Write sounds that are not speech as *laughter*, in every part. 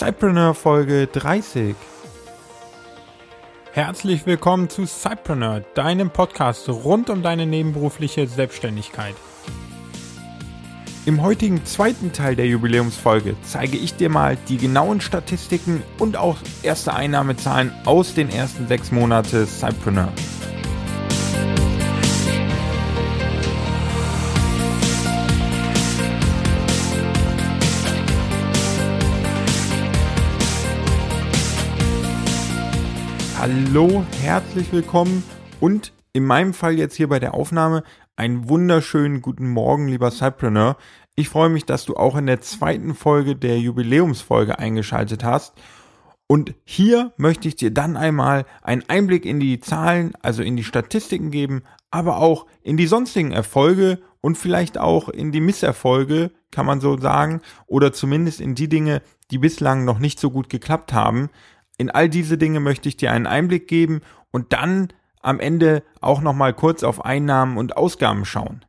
Cypreneur Folge 30. Herzlich willkommen zu Cypreneur, deinem Podcast rund um deine nebenberufliche Selbstständigkeit. Im heutigen zweiten Teil der Jubiläumsfolge zeige ich dir mal die genauen Statistiken und auch erste Einnahmezahlen aus den ersten sechs Monaten Cypreneur. Hallo, herzlich willkommen und in meinem Fall jetzt hier bei der Aufnahme einen wunderschönen guten Morgen, lieber Cypreneur. Ich freue mich, dass du auch in der zweiten Folge der Jubiläumsfolge eingeschaltet hast. Und hier möchte ich dir dann einmal einen Einblick in die Zahlen, also in die Statistiken geben, aber auch in die sonstigen Erfolge und vielleicht auch in die Misserfolge, kann man so sagen, oder zumindest in die Dinge, die bislang noch nicht so gut geklappt haben. In all diese Dinge möchte ich dir einen Einblick geben und dann am Ende auch nochmal kurz auf Einnahmen und Ausgaben schauen.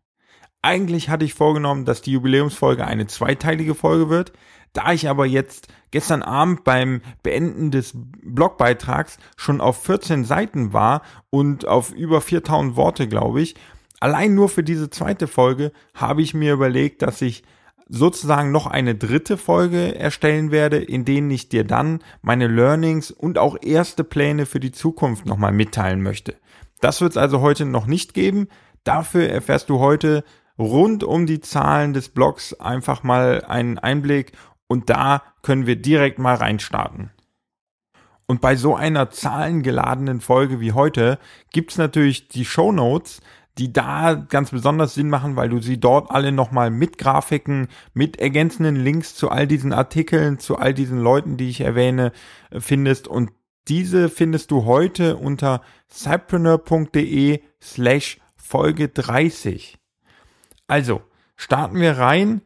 Eigentlich hatte ich vorgenommen, dass die Jubiläumsfolge eine zweiteilige Folge wird. Da ich aber jetzt gestern Abend beim Beenden des Blogbeitrags schon auf 14 Seiten war und auf über 4000 Worte, glaube ich, allein nur für diese zweite Folge habe ich mir überlegt, dass ich sozusagen noch eine dritte Folge erstellen werde, in denen ich dir dann meine Learnings und auch erste Pläne für die Zukunft nochmal mitteilen möchte. Das wird es also heute noch nicht geben. Dafür erfährst du heute rund um die Zahlen des Blogs einfach mal einen Einblick und da können wir direkt mal reinstarten. Und bei so einer zahlengeladenen Folge wie heute gibt's natürlich die Show Notes, die da ganz besonders Sinn machen, weil du sie dort alle nochmal mit Grafiken, mit ergänzenden Links zu all diesen Artikeln, zu all diesen Leuten, die ich erwähne, äh, findest. Und diese findest du heute unter cypreneur.de slash Folge 30. Also, starten wir rein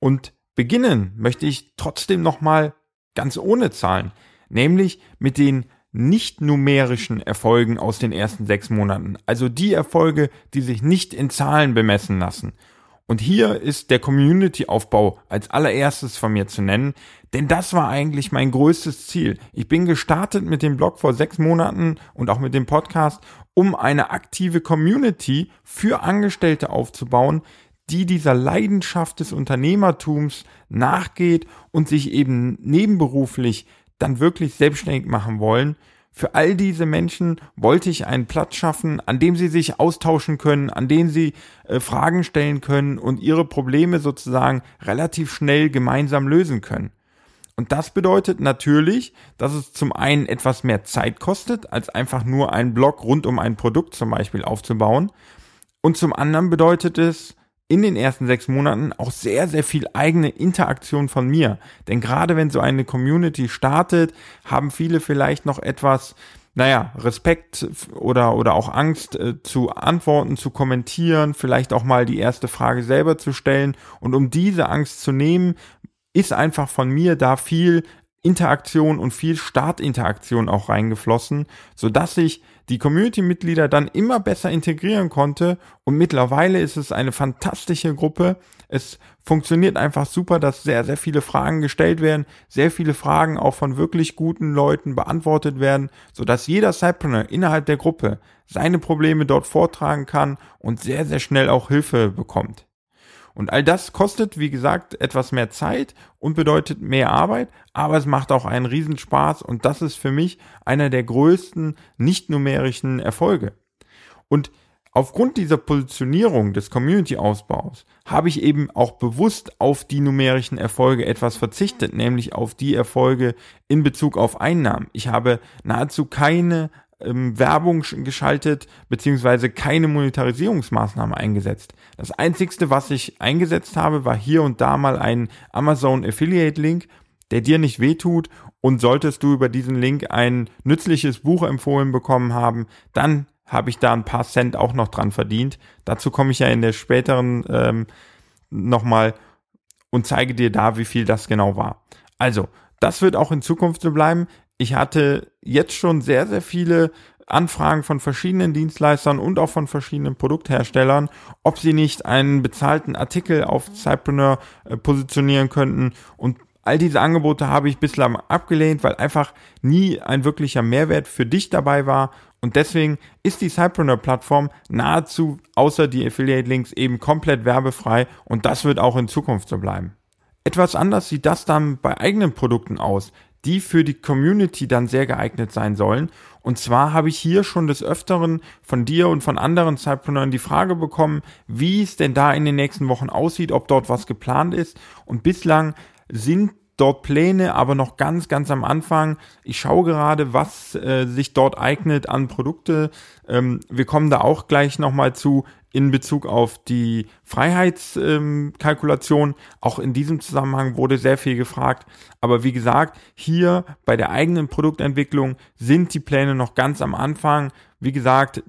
und beginnen möchte ich trotzdem nochmal ganz ohne Zahlen, nämlich mit den nicht numerischen Erfolgen aus den ersten sechs Monaten, also die Erfolge, die sich nicht in Zahlen bemessen lassen. Und hier ist der Community-Aufbau als allererstes von mir zu nennen, denn das war eigentlich mein größtes Ziel. Ich bin gestartet mit dem Blog vor sechs Monaten und auch mit dem Podcast, um eine aktive Community für Angestellte aufzubauen, die dieser Leidenschaft des Unternehmertums nachgeht und sich eben nebenberuflich dann wirklich selbstständig machen wollen. Für all diese Menschen wollte ich einen Platz schaffen, an dem sie sich austauschen können, an dem sie äh, Fragen stellen können und ihre Probleme sozusagen relativ schnell gemeinsam lösen können. Und das bedeutet natürlich, dass es zum einen etwas mehr Zeit kostet, als einfach nur einen Blog rund um ein Produkt zum Beispiel aufzubauen. Und zum anderen bedeutet es, in den ersten sechs Monaten auch sehr, sehr viel eigene Interaktion von mir. Denn gerade wenn so eine Community startet, haben viele vielleicht noch etwas, naja, Respekt oder, oder auch Angst äh, zu antworten, zu kommentieren, vielleicht auch mal die erste Frage selber zu stellen. Und um diese Angst zu nehmen, ist einfach von mir da viel Interaktion und viel Startinteraktion auch reingeflossen, so dass ich die Community-Mitglieder dann immer besser integrieren konnte und mittlerweile ist es eine fantastische Gruppe. Es funktioniert einfach super, dass sehr, sehr viele Fragen gestellt werden, sehr viele Fragen auch von wirklich guten Leuten beantwortet werden, so dass jeder Cypreneur innerhalb der Gruppe seine Probleme dort vortragen kann und sehr, sehr schnell auch Hilfe bekommt. Und all das kostet, wie gesagt, etwas mehr Zeit und bedeutet mehr Arbeit, aber es macht auch einen Riesenspaß und das ist für mich einer der größten nicht numerischen Erfolge. Und Aufgrund dieser Positionierung des Community-Ausbaus habe ich eben auch bewusst auf die numerischen Erfolge etwas verzichtet, nämlich auf die Erfolge in Bezug auf Einnahmen. Ich habe nahezu keine ähm, Werbung geschaltet, beziehungsweise keine Monetarisierungsmaßnahme eingesetzt. Das einzigste, was ich eingesetzt habe, war hier und da mal ein Amazon Affiliate Link, der dir nicht wehtut und solltest du über diesen Link ein nützliches Buch empfohlen bekommen haben, dann habe ich da ein paar Cent auch noch dran verdient. Dazu komme ich ja in der späteren ähm, nochmal und zeige dir da, wie viel das genau war. Also, das wird auch in Zukunft so bleiben ich hatte jetzt schon sehr, sehr viele Anfragen von verschiedenen Dienstleistern und auch von verschiedenen Produktherstellern, ob sie nicht einen bezahlten Artikel auf Cypreneur äh, positionieren könnten. Und All diese Angebote habe ich bislang abgelehnt, weil einfach nie ein wirklicher Mehrwert für dich dabei war. Und deswegen ist die Cypreneur-Plattform nahezu außer die Affiliate-Links eben komplett werbefrei und das wird auch in Zukunft so bleiben. Etwas anders sieht das dann bei eigenen Produkten aus, die für die Community dann sehr geeignet sein sollen. Und zwar habe ich hier schon des Öfteren von dir und von anderen Cypreneuren die Frage bekommen, wie es denn da in den nächsten Wochen aussieht, ob dort was geplant ist. Und bislang sind dort Pläne, aber noch ganz, ganz am Anfang. Ich schaue gerade, was äh, sich dort eignet an Produkte. Ähm, wir kommen da auch gleich nochmal zu in Bezug auf die Freiheitskalkulation. Ähm, auch in diesem Zusammenhang wurde sehr viel gefragt. Aber wie gesagt, hier bei der eigenen Produktentwicklung sind die Pläne noch ganz am Anfang. Wie gesagt,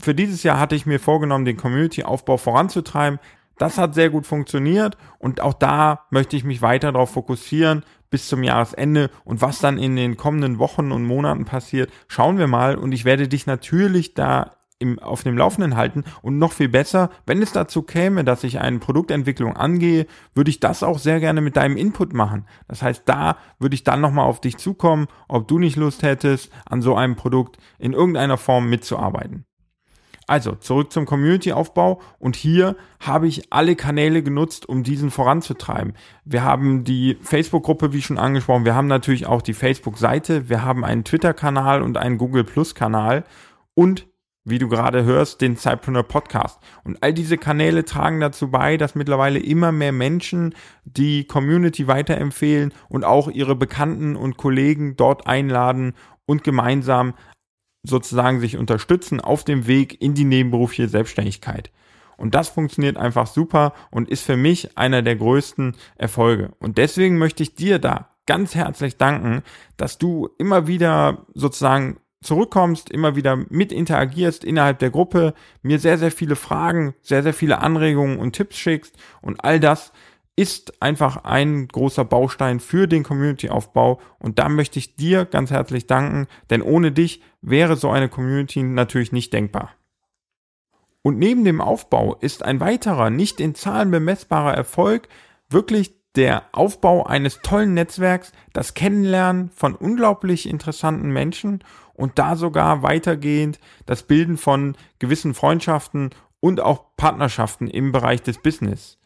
für dieses Jahr hatte ich mir vorgenommen, den Community-Aufbau voranzutreiben. Das hat sehr gut funktioniert und auch da möchte ich mich weiter darauf fokussieren bis zum Jahresende und was dann in den kommenden Wochen und Monaten passiert, schauen wir mal und ich werde dich natürlich da im, auf dem Laufenden halten und noch viel besser, wenn es dazu käme, dass ich eine Produktentwicklung angehe, würde ich das auch sehr gerne mit deinem Input machen. Das heißt, da würde ich dann nochmal auf dich zukommen, ob du nicht Lust hättest, an so einem Produkt in irgendeiner Form mitzuarbeiten. Also zurück zum Community-Aufbau und hier habe ich alle Kanäle genutzt, um diesen voranzutreiben. Wir haben die Facebook-Gruppe, wie schon angesprochen, wir haben natürlich auch die Facebook-Seite, wir haben einen Twitter-Kanal und einen Google Plus-Kanal und wie du gerade hörst, den Cypreneur Podcast. Und all diese Kanäle tragen dazu bei, dass mittlerweile immer mehr Menschen die Community weiterempfehlen und auch ihre Bekannten und Kollegen dort einladen und gemeinsam sozusagen sich unterstützen auf dem Weg in die nebenberufliche Selbstständigkeit. Und das funktioniert einfach super und ist für mich einer der größten Erfolge. Und deswegen möchte ich dir da ganz herzlich danken, dass du immer wieder sozusagen zurückkommst, immer wieder mit interagierst innerhalb der Gruppe, mir sehr, sehr viele Fragen, sehr, sehr viele Anregungen und Tipps schickst und all das ist einfach ein großer Baustein für den Community-Aufbau und da möchte ich dir ganz herzlich danken, denn ohne dich wäre so eine Community natürlich nicht denkbar. Und neben dem Aufbau ist ein weiterer, nicht in Zahlen bemessbarer Erfolg wirklich der Aufbau eines tollen Netzwerks, das Kennenlernen von unglaublich interessanten Menschen und da sogar weitergehend das Bilden von gewissen Freundschaften und auch Partnerschaften im Bereich des Business.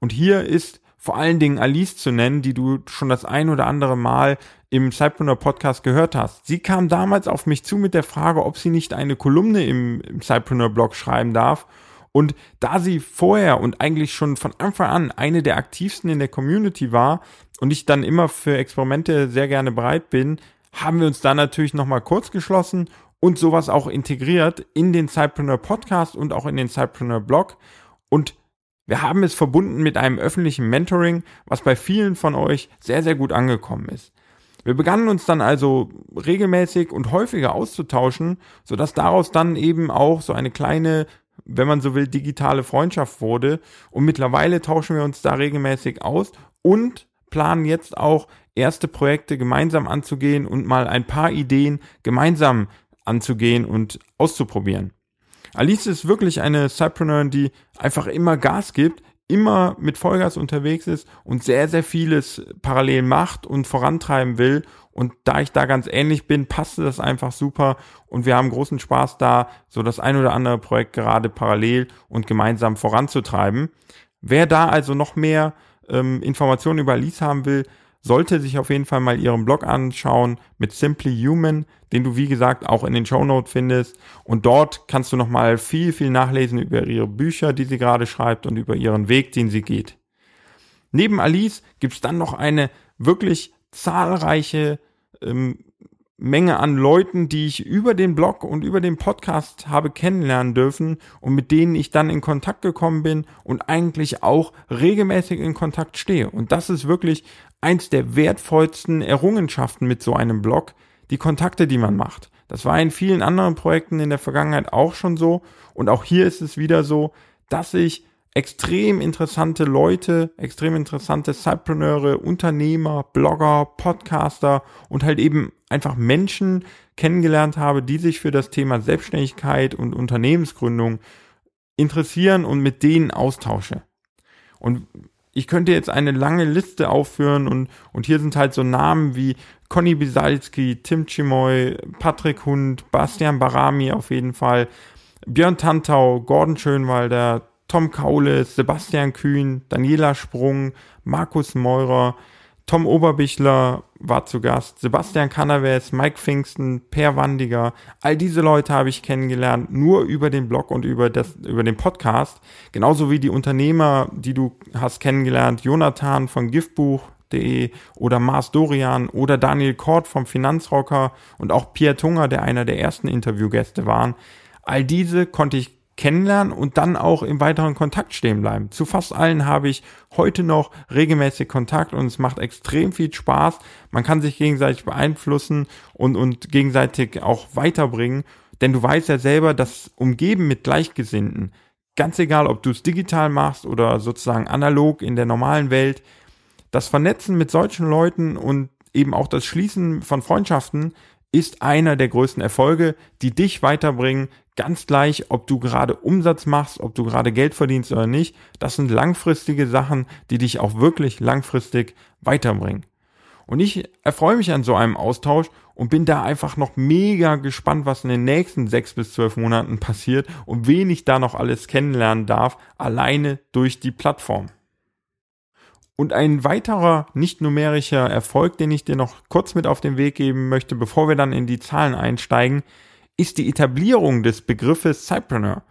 Und hier ist vor allen Dingen Alice zu nennen, die du schon das ein oder andere Mal im Cypreneur Podcast gehört hast. Sie kam damals auf mich zu mit der Frage, ob sie nicht eine Kolumne im, im Cypreneur Blog schreiben darf. Und da sie vorher und eigentlich schon von Anfang an eine der aktivsten in der Community war und ich dann immer für Experimente sehr gerne bereit bin, haben wir uns da natürlich nochmal kurz geschlossen und sowas auch integriert in den Cypreneur Podcast und auch in den Cypreneur Blog. Und wir haben es verbunden mit einem öffentlichen Mentoring, was bei vielen von euch sehr, sehr gut angekommen ist. Wir begannen uns dann also regelmäßig und häufiger auszutauschen, sodass daraus dann eben auch so eine kleine, wenn man so will, digitale Freundschaft wurde. Und mittlerweile tauschen wir uns da regelmäßig aus und planen jetzt auch erste Projekte gemeinsam anzugehen und mal ein paar Ideen gemeinsam anzugehen und auszuprobieren. Alice ist wirklich eine Cypreneurin, die einfach immer Gas gibt, immer mit Vollgas unterwegs ist und sehr, sehr vieles parallel macht und vorantreiben will. Und da ich da ganz ähnlich bin, passte das einfach super und wir haben großen Spaß da, so das ein oder andere Projekt gerade parallel und gemeinsam voranzutreiben. Wer da also noch mehr ähm, Informationen über Alice haben will, sollte sich auf jeden Fall mal ihren Blog anschauen mit Simply Human, den du wie gesagt auch in den Show Notes findest. Und dort kannst du nochmal viel, viel nachlesen über ihre Bücher, die sie gerade schreibt und über ihren Weg, den sie geht. Neben Alice gibt's dann noch eine wirklich zahlreiche ähm, Menge an Leuten, die ich über den Blog und über den Podcast habe kennenlernen dürfen und mit denen ich dann in Kontakt gekommen bin und eigentlich auch regelmäßig in Kontakt stehe. Und das ist wirklich eins der wertvollsten Errungenschaften mit so einem Blog, die Kontakte, die man macht. Das war in vielen anderen Projekten in der Vergangenheit auch schon so und auch hier ist es wieder so, dass ich extrem interessante Leute, extrem interessante Cypreneure, Unternehmer, Blogger, Podcaster und halt eben einfach Menschen kennengelernt habe, die sich für das Thema Selbstständigkeit und Unternehmensgründung interessieren und mit denen austausche. Und ich könnte jetzt eine lange Liste aufführen und, und hier sind halt so Namen wie Conny Bisalski, Tim Chimoy, Patrick Hund, Bastian Barami auf jeden Fall, Björn Tantau, Gordon Schönwalder, Tom Kaules, Sebastian Kühn, Daniela Sprung, Markus Meurer, Tom Oberbichler war zu Gast, Sebastian Canaves, Mike Pfingsten, Per Wandiger, all diese Leute habe ich kennengelernt, nur über den Blog und über, das, über den Podcast. Genauso wie die Unternehmer, die du hast kennengelernt, Jonathan von Giftbuch.de oder Mars Dorian oder Daniel Kort vom Finanzrocker und auch Pierre Tunger, der einer der ersten Interviewgäste waren. All diese konnte ich kennenlernen und dann auch im weiteren Kontakt stehen bleiben. Zu fast allen habe ich heute noch regelmäßig Kontakt und es macht extrem viel Spaß. Man kann sich gegenseitig beeinflussen und, und gegenseitig auch weiterbringen. Denn du weißt ja selber, das Umgeben mit Gleichgesinnten, ganz egal, ob du es digital machst oder sozusagen analog in der normalen Welt, das Vernetzen mit solchen Leuten und eben auch das Schließen von Freundschaften ist einer der größten Erfolge, die dich weiterbringen, ganz gleich, ob du gerade Umsatz machst, ob du gerade Geld verdienst oder nicht. Das sind langfristige Sachen, die dich auch wirklich langfristig weiterbringen. Und ich erfreue mich an so einem Austausch und bin da einfach noch mega gespannt, was in den nächsten sechs bis zwölf Monaten passiert und wen ich da noch alles kennenlernen darf, alleine durch die Plattform. Und ein weiterer nicht numerischer Erfolg, den ich dir noch kurz mit auf den Weg geben möchte, bevor wir dann in die Zahlen einsteigen, ist die Etablierung des Begriffes Cypreneur.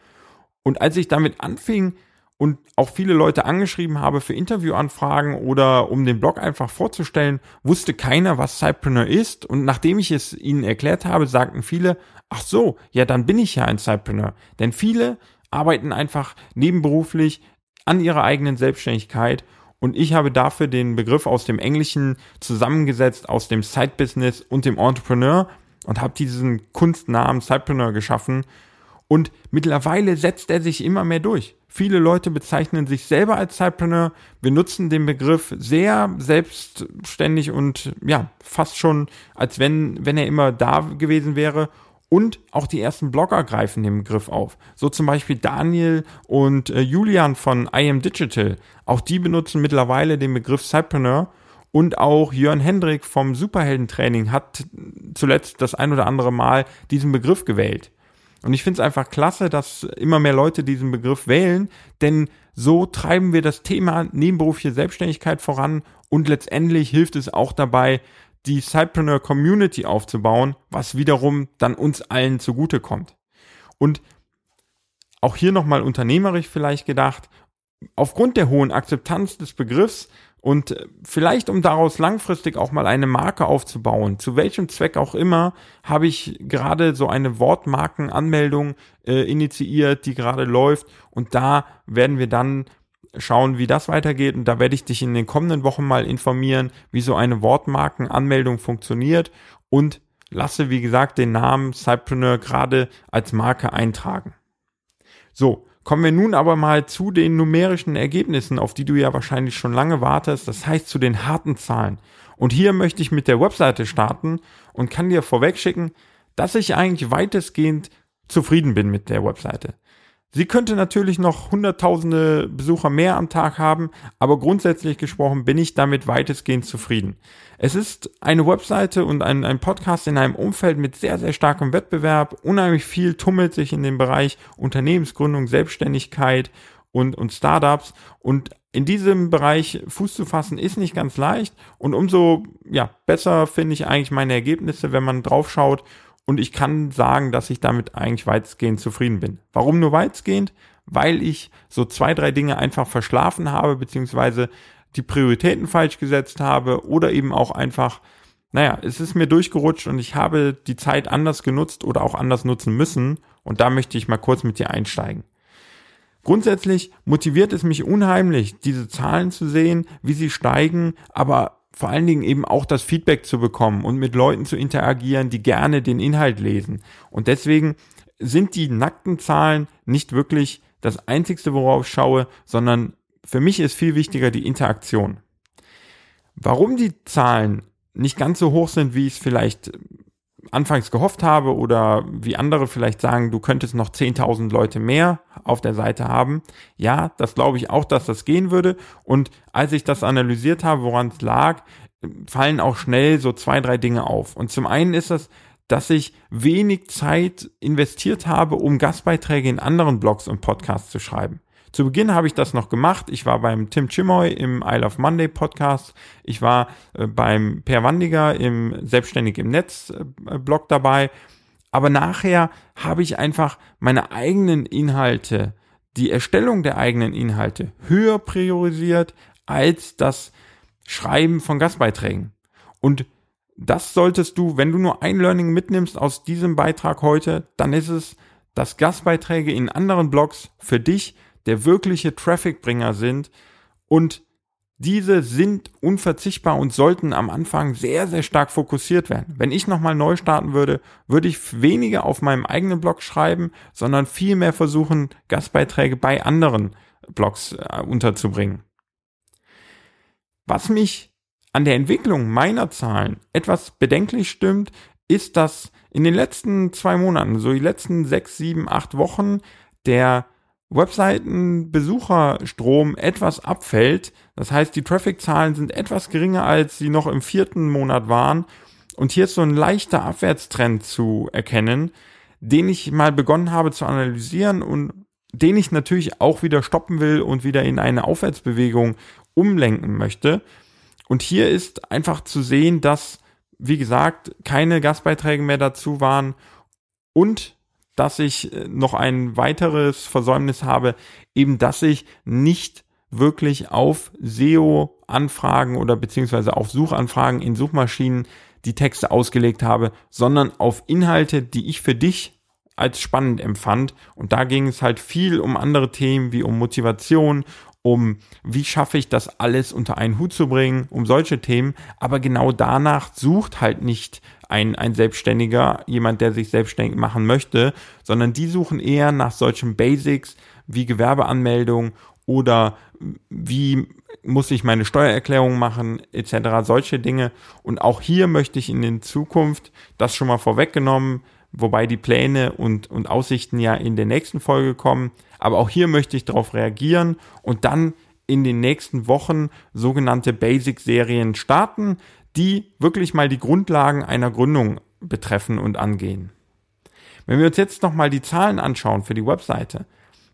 Und als ich damit anfing und auch viele Leute angeschrieben habe für Interviewanfragen oder um den Blog einfach vorzustellen, wusste keiner, was Cypreneur ist. Und nachdem ich es ihnen erklärt habe, sagten viele, ach so, ja, dann bin ich ja ein Cypreneur. Denn viele arbeiten einfach nebenberuflich an ihrer eigenen Selbstständigkeit und ich habe dafür den Begriff aus dem Englischen zusammengesetzt aus dem Side Business und dem Entrepreneur und habe diesen Kunstnamen Sidepreneur geschaffen und mittlerweile setzt er sich immer mehr durch. Viele Leute bezeichnen sich selber als Sidepreneur. Wir nutzen den Begriff sehr selbstständig und ja, fast schon, als wenn, wenn er immer da gewesen wäre. Und auch die ersten Blogger greifen den Begriff auf. So zum Beispiel Daniel und äh, Julian von I Am Digital. Auch die benutzen mittlerweile den Begriff Sidepreneur. Und auch Jörn Hendrik vom Superheldentraining hat zuletzt das ein oder andere Mal diesen Begriff gewählt. Und ich finde es einfach klasse, dass immer mehr Leute diesen Begriff wählen, denn so treiben wir das Thema nebenberufliche Selbstständigkeit voran und letztendlich hilft es auch dabei, die Sidepreneur Community aufzubauen, was wiederum dann uns allen zugutekommt. Und auch hier nochmal unternehmerisch vielleicht gedacht, aufgrund der hohen Akzeptanz des Begriffs und vielleicht um daraus langfristig auch mal eine Marke aufzubauen, zu welchem Zweck auch immer, habe ich gerade so eine Wortmarkenanmeldung äh, initiiert, die gerade läuft und da werden wir dann schauen, wie das weitergeht. Und da werde ich dich in den kommenden Wochen mal informieren, wie so eine Wortmarkenanmeldung funktioniert und lasse, wie gesagt, den Namen Cypreneur gerade als Marke eintragen. So, kommen wir nun aber mal zu den numerischen Ergebnissen, auf die du ja wahrscheinlich schon lange wartest. Das heißt zu den harten Zahlen. Und hier möchte ich mit der Webseite starten und kann dir vorweg schicken, dass ich eigentlich weitestgehend zufrieden bin mit der Webseite. Sie könnte natürlich noch hunderttausende Besucher mehr am Tag haben, aber grundsätzlich gesprochen bin ich damit weitestgehend zufrieden. Es ist eine Webseite und ein, ein Podcast in einem Umfeld mit sehr, sehr starkem Wettbewerb. Unheimlich viel tummelt sich in dem Bereich Unternehmensgründung, Selbstständigkeit und, und Startups. Und in diesem Bereich Fuß zu fassen ist nicht ganz leicht. Und umso ja, besser finde ich eigentlich meine Ergebnisse, wenn man draufschaut und ich kann sagen, dass ich damit eigentlich weitgehend zufrieden bin. Warum nur weitgehend? Weil ich so zwei, drei Dinge einfach verschlafen habe, beziehungsweise die Prioritäten falsch gesetzt habe oder eben auch einfach, naja, es ist mir durchgerutscht und ich habe die Zeit anders genutzt oder auch anders nutzen müssen. Und da möchte ich mal kurz mit dir einsteigen. Grundsätzlich motiviert es mich unheimlich, diese Zahlen zu sehen, wie sie steigen, aber vor allen Dingen eben auch das Feedback zu bekommen und mit Leuten zu interagieren, die gerne den Inhalt lesen. Und deswegen sind die nackten Zahlen nicht wirklich das Einzigste, worauf ich schaue, sondern für mich ist viel wichtiger die Interaktion. Warum die Zahlen nicht ganz so hoch sind, wie ich es vielleicht anfangs gehofft habe oder wie andere vielleicht sagen, du könntest noch 10.000 Leute mehr auf der Seite haben. Ja, das glaube ich auch, dass das gehen würde. Und als ich das analysiert habe, woran es lag, fallen auch schnell so zwei, drei Dinge auf. Und zum einen ist das, dass ich wenig Zeit investiert habe, um Gastbeiträge in anderen Blogs und Podcasts zu schreiben. Zu Beginn habe ich das noch gemacht. Ich war beim Tim Chimoy im I Love Monday Podcast. Ich war äh, beim Per Wandiger im Selbstständig im Netz äh, Blog dabei. Aber nachher habe ich einfach meine eigenen Inhalte, die Erstellung der eigenen Inhalte höher priorisiert als das Schreiben von Gastbeiträgen. Und das solltest du, wenn du nur ein Learning mitnimmst aus diesem Beitrag heute, dann ist es, dass Gastbeiträge in anderen Blogs für dich der wirkliche Trafficbringer sind und diese sind unverzichtbar und sollten am Anfang sehr, sehr stark fokussiert werden. Wenn ich nochmal neu starten würde, würde ich weniger auf meinem eigenen Blog schreiben, sondern viel mehr versuchen, Gastbeiträge bei anderen Blogs äh, unterzubringen. Was mich an der Entwicklung meiner Zahlen etwas bedenklich stimmt, ist, dass in den letzten zwei Monaten, so die letzten sechs, sieben, acht Wochen, der Webseitenbesucherstrom etwas abfällt. Das heißt, die Traffic-Zahlen sind etwas geringer, als sie noch im vierten Monat waren. Und hier ist so ein leichter Abwärtstrend zu erkennen, den ich mal begonnen habe zu analysieren und den ich natürlich auch wieder stoppen will und wieder in eine Aufwärtsbewegung umlenken möchte. Und hier ist einfach zu sehen, dass, wie gesagt, keine Gastbeiträge mehr dazu waren und dass ich äh, noch ein weiteres Versäumnis habe, eben dass ich nicht wirklich auf SEO-Anfragen oder beziehungsweise auf Suchanfragen in Suchmaschinen die Texte ausgelegt habe, sondern auf Inhalte, die ich für dich als spannend empfand. Und da ging es halt viel um andere Themen wie um Motivation, um wie schaffe ich das alles unter einen Hut zu bringen, um solche Themen. Aber genau danach sucht halt nicht ein, ein Selbstständiger, jemand, der sich selbstständig machen möchte, sondern die suchen eher nach solchen Basics wie Gewerbeanmeldung oder wie muss ich meine Steuererklärung machen, etc., solche Dinge. Und auch hier möchte ich in den Zukunft, das schon mal vorweggenommen, wobei die Pläne und, und Aussichten ja in der nächsten Folge kommen, aber auch hier möchte ich darauf reagieren und dann in den nächsten Wochen sogenannte Basic-Serien starten, die wirklich mal die Grundlagen einer Gründung betreffen und angehen. Wenn wir uns jetzt nochmal die Zahlen anschauen für die Webseite,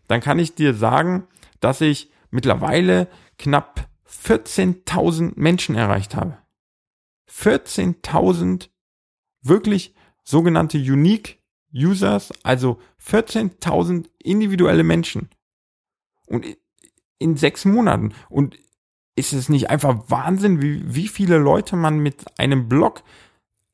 dann kann ich dir sagen, dass ich mittlerweile knapp 14.000 Menschen erreicht habe. 14.000 wirklich sogenannte Unique Users, also 14.000 individuelle Menschen. Und in sechs Monaten. Und ist es nicht einfach Wahnsinn, wie, wie viele Leute man mit einem Blog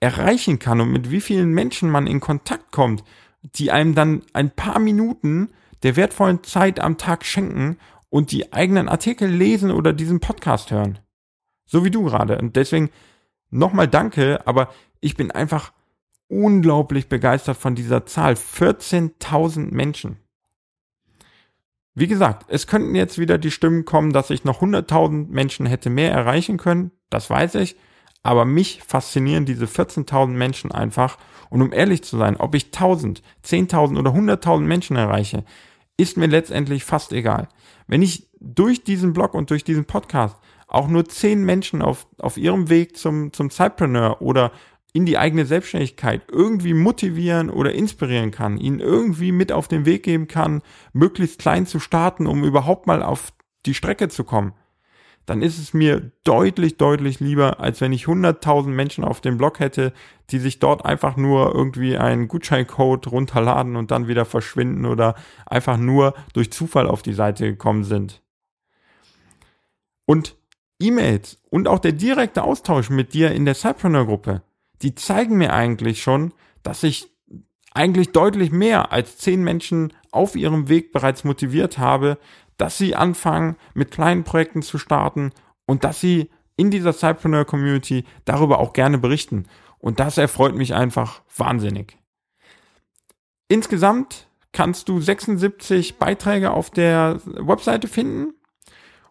erreichen kann und mit wie vielen Menschen man in Kontakt kommt, die einem dann ein paar Minuten der wertvollen Zeit am Tag schenken und die eigenen Artikel lesen oder diesen Podcast hören. So wie du gerade. Und deswegen nochmal danke, aber ich bin einfach unglaublich begeistert von dieser Zahl. 14.000 Menschen. Wie gesagt, es könnten jetzt wieder die Stimmen kommen, dass ich noch 100.000 Menschen hätte mehr erreichen können. Das weiß ich. Aber mich faszinieren diese 14.000 Menschen einfach. Und um ehrlich zu sein, ob ich 1000, 10.000 oder 100.000 Menschen erreiche, ist mir letztendlich fast egal. Wenn ich durch diesen Blog und durch diesen Podcast auch nur 10 Menschen auf, auf ihrem Weg zum, zum Zeitpreneur oder in die eigene Selbstständigkeit irgendwie motivieren oder inspirieren kann, ihnen irgendwie mit auf den Weg geben kann, möglichst klein zu starten, um überhaupt mal auf die Strecke zu kommen, dann ist es mir deutlich, deutlich lieber, als wenn ich 100.000 Menschen auf dem Blog hätte, die sich dort einfach nur irgendwie einen Gutscheincode runterladen und dann wieder verschwinden oder einfach nur durch Zufall auf die Seite gekommen sind. Und E-Mails und auch der direkte Austausch mit dir in der Cypreneur-Gruppe, die zeigen mir eigentlich schon, dass ich eigentlich deutlich mehr als zehn Menschen auf ihrem Weg bereits motiviert habe, dass sie anfangen, mit kleinen Projekten zu starten und dass sie in dieser Cypreneur Community darüber auch gerne berichten. Und das erfreut mich einfach wahnsinnig. Insgesamt kannst du 76 Beiträge auf der Webseite finden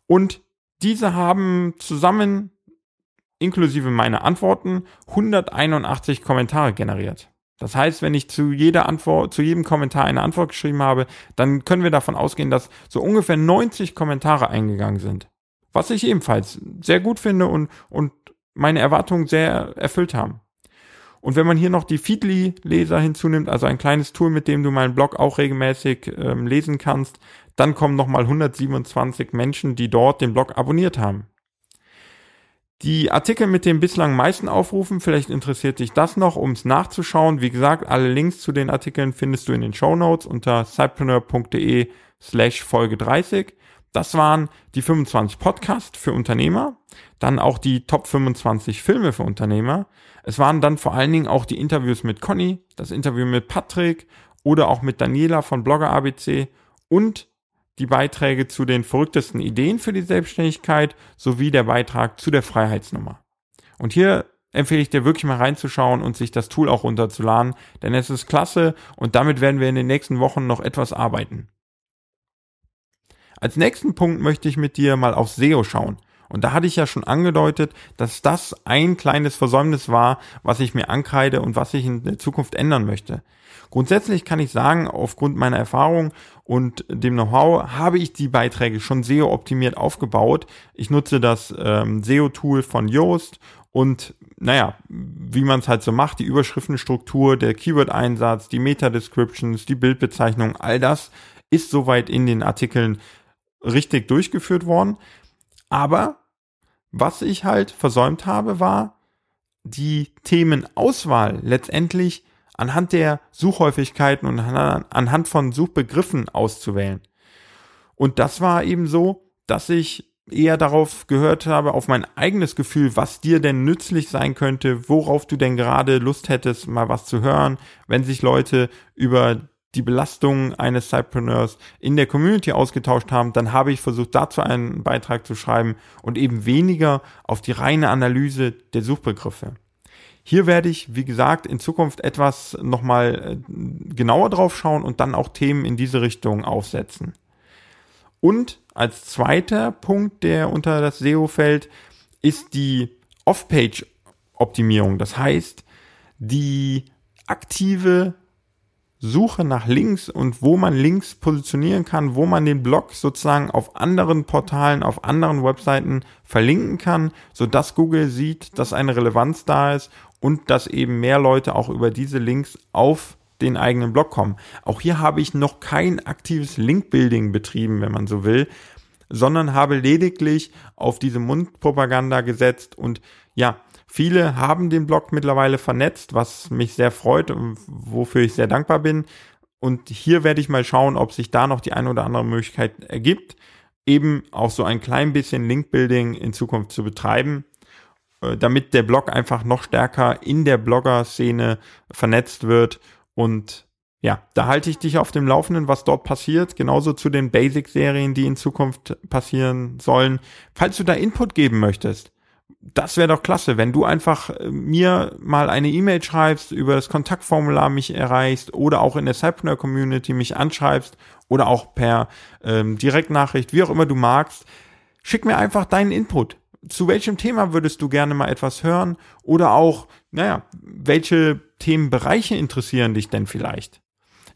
und diese haben zusammen inklusive meiner Antworten 181 Kommentare generiert. Das heißt, wenn ich zu jeder Antwort, zu jedem Kommentar eine Antwort geschrieben habe, dann können wir davon ausgehen, dass so ungefähr 90 Kommentare eingegangen sind. Was ich ebenfalls sehr gut finde und, und meine Erwartungen sehr erfüllt haben. Und wenn man hier noch die Feedly-Leser hinzunimmt, also ein kleines Tool, mit dem du meinen Blog auch regelmäßig ähm, lesen kannst, dann kommen nochmal 127 Menschen, die dort den Blog abonniert haben. Die Artikel mit den bislang meisten Aufrufen, vielleicht interessiert dich das noch, um es nachzuschauen. Wie gesagt, alle Links zu den Artikeln findest du in den Show Notes unter cypreneur.de slash Folge 30. Das waren die 25 Podcasts für Unternehmer, dann auch die Top 25 Filme für Unternehmer. Es waren dann vor allen Dingen auch die Interviews mit Conny, das Interview mit Patrick oder auch mit Daniela von Blogger ABC und die Beiträge zu den verrücktesten Ideen für die Selbstständigkeit sowie der Beitrag zu der Freiheitsnummer. Und hier empfehle ich dir wirklich mal reinzuschauen und sich das Tool auch runterzuladen, denn es ist klasse und damit werden wir in den nächsten Wochen noch etwas arbeiten. Als nächsten Punkt möchte ich mit dir mal auf SEO schauen. Und da hatte ich ja schon angedeutet, dass das ein kleines Versäumnis war, was ich mir ankreide und was ich in der Zukunft ändern möchte. Grundsätzlich kann ich sagen, aufgrund meiner Erfahrung und dem Know-how habe ich die Beiträge schon SEO-optimiert aufgebaut. Ich nutze das ähm, SEO-Tool von Yoast und naja, wie man es halt so macht, die Überschriftenstruktur, der Keyword-Einsatz, die Meta-Descriptions, die Bildbezeichnung, all das ist soweit in den Artikeln richtig durchgeführt worden. Aber was ich halt versäumt habe, war die Themenauswahl letztendlich anhand der Suchhäufigkeiten und anhand von Suchbegriffen auszuwählen. Und das war eben so, dass ich eher darauf gehört habe, auf mein eigenes Gefühl, was dir denn nützlich sein könnte, worauf du denn gerade Lust hättest, mal was zu hören, wenn sich Leute über die Belastung eines Cypreneurs in der Community ausgetauscht haben, dann habe ich versucht, dazu einen Beitrag zu schreiben und eben weniger auf die reine Analyse der Suchbegriffe. Hier werde ich, wie gesagt, in Zukunft etwas nochmal äh, genauer drauf schauen und dann auch Themen in diese Richtung aufsetzen. Und als zweiter Punkt, der unter das SEO fällt, ist die Off-Page-Optimierung. Das heißt, die aktive Suche nach Links und wo man Links positionieren kann, wo man den Blog sozusagen auf anderen Portalen, auf anderen Webseiten verlinken kann, so dass Google sieht, dass eine Relevanz da ist und dass eben mehr Leute auch über diese Links auf den eigenen Blog kommen. Auch hier habe ich noch kein aktives Link-Building betrieben, wenn man so will, sondern habe lediglich auf diese Mundpropaganda gesetzt und ja, Viele haben den Blog mittlerweile vernetzt, was mich sehr freut und wofür ich sehr dankbar bin. Und hier werde ich mal schauen, ob sich da noch die eine oder andere Möglichkeit ergibt, eben auch so ein klein bisschen Linkbuilding in Zukunft zu betreiben, äh, damit der Blog einfach noch stärker in der Blogger-Szene vernetzt wird. Und ja, da halte ich dich auf dem Laufenden, was dort passiert, genauso zu den Basic-Serien, die in Zukunft passieren sollen. Falls du da Input geben möchtest, das wäre doch klasse, wenn du einfach äh, mir mal eine E-Mail schreibst, über das Kontaktformular mich erreichst oder auch in der Cypreneur Community mich anschreibst oder auch per ähm, Direktnachricht, wie auch immer du magst. Schick mir einfach deinen Input. Zu welchem Thema würdest du gerne mal etwas hören? Oder auch, naja, welche Themenbereiche interessieren dich denn vielleicht?